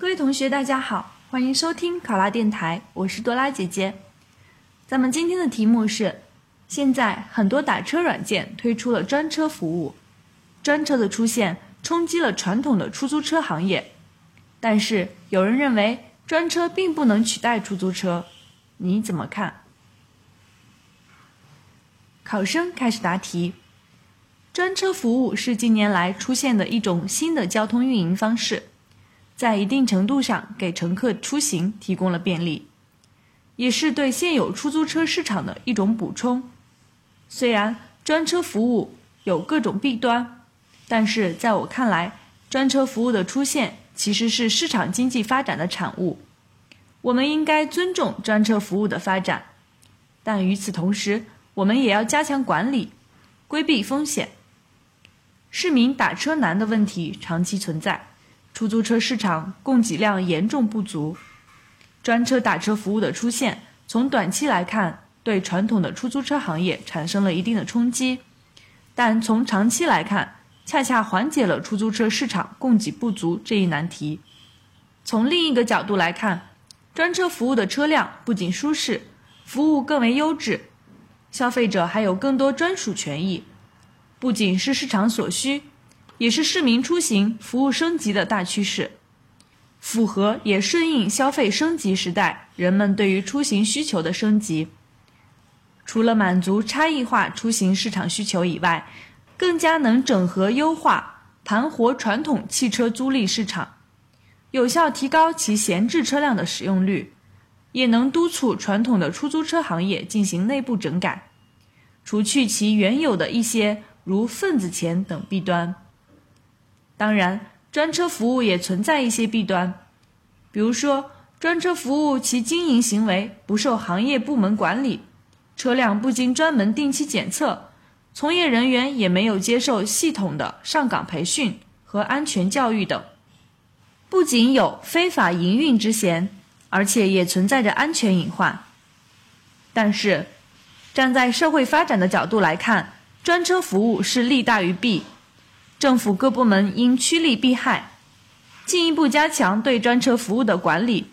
各位同学，大家好，欢迎收听考拉电台，我是多拉姐姐。咱们今天的题目是：现在很多打车软件推出了专车服务，专车的出现冲击了传统的出租车行业。但是有人认为专车并不能取代出租车，你怎么看？考生开始答题。专车服务是近年来出现的一种新的交通运营方式。在一定程度上给乘客出行提供了便利，也是对现有出租车市场的一种补充。虽然专车服务有各种弊端，但是在我看来，专车服务的出现其实是市场经济发展的产物。我们应该尊重专车服务的发展，但与此同时，我们也要加强管理，规避风险。市民打车难的问题长期存在。出租车市场供给量严重不足，专车打车服务的出现，从短期来看，对传统的出租车行业产生了一定的冲击，但从长期来看，恰恰缓解了出租车市场供给不足这一难题。从另一个角度来看，专车服务的车辆不仅舒适，服务更为优质，消费者还有更多专属权益，不仅是市场所需。也是市民出行服务升级的大趋势，符合也顺应消费升级时代人们对于出行需求的升级。除了满足差异化出行市场需求以外，更加能整合优化盘活传统汽车租赁市场，有效提高其闲置车辆的使用率，也能督促传统的出租车行业进行内部整改，除去其原有的一些如份子钱等弊端。当然，专车服务也存在一些弊端，比如说，专车服务其经营行为不受行业部门管理，车辆不经专门定期检测，从业人员也没有接受系统的上岗培训和安全教育等，不仅有非法营运之嫌，而且也存在着安全隐患。但是，站在社会发展的角度来看，专车服务是利大于弊。政府各部门应趋利避害，进一步加强对专车服务的管理，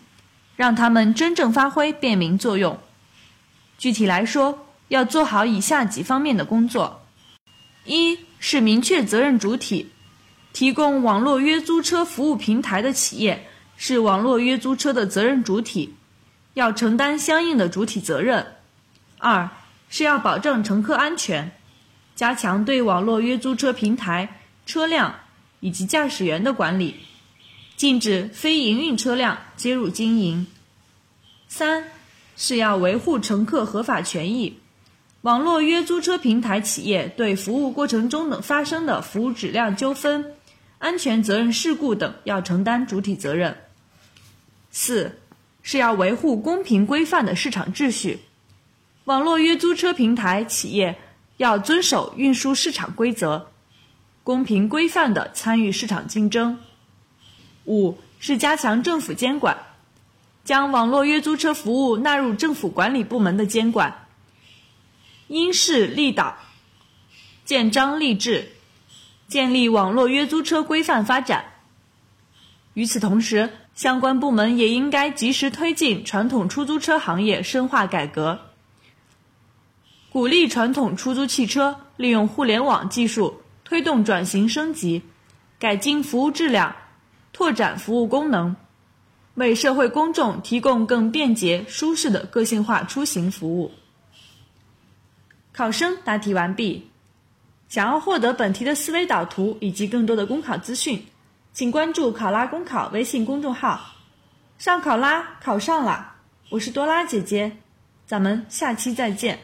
让他们真正发挥便民作用。具体来说，要做好以下几方面的工作：一是明确责任主体，提供网络约租车服务平台的企业是网络约租车的责任主体，要承担相应的主体责任；二是要保证乘客安全，加强对网络约租车平台。车辆以及驾驶员的管理，禁止非营运车辆接入经营。三是要维护乘客合法权益，网络约租车平台企业对服务过程中的发生的服务质量纠纷、安全责任事故等要承担主体责任。四是要维护公平规范的市场秩序，网络约租车平台企业要遵守运输市场规则。公平规范的参与市场竞争。五是加强政府监管，将网络约租车服务纳入政府管理部门的监管，因势利导，建章立制，建立网络约租车规范发展。与此同时，相关部门也应该及时推进传统出租车行业深化改革，鼓励传统出租汽车利用互联网技术。推动转型升级，改进服务质量，拓展服务功能，为社会公众提供更便捷、舒适的个性化出行服务。考生答题完毕。想要获得本题的思维导图以及更多的公考资讯，请关注“考拉公考”微信公众号。上考拉考上了，我是多拉姐姐，咱们下期再见。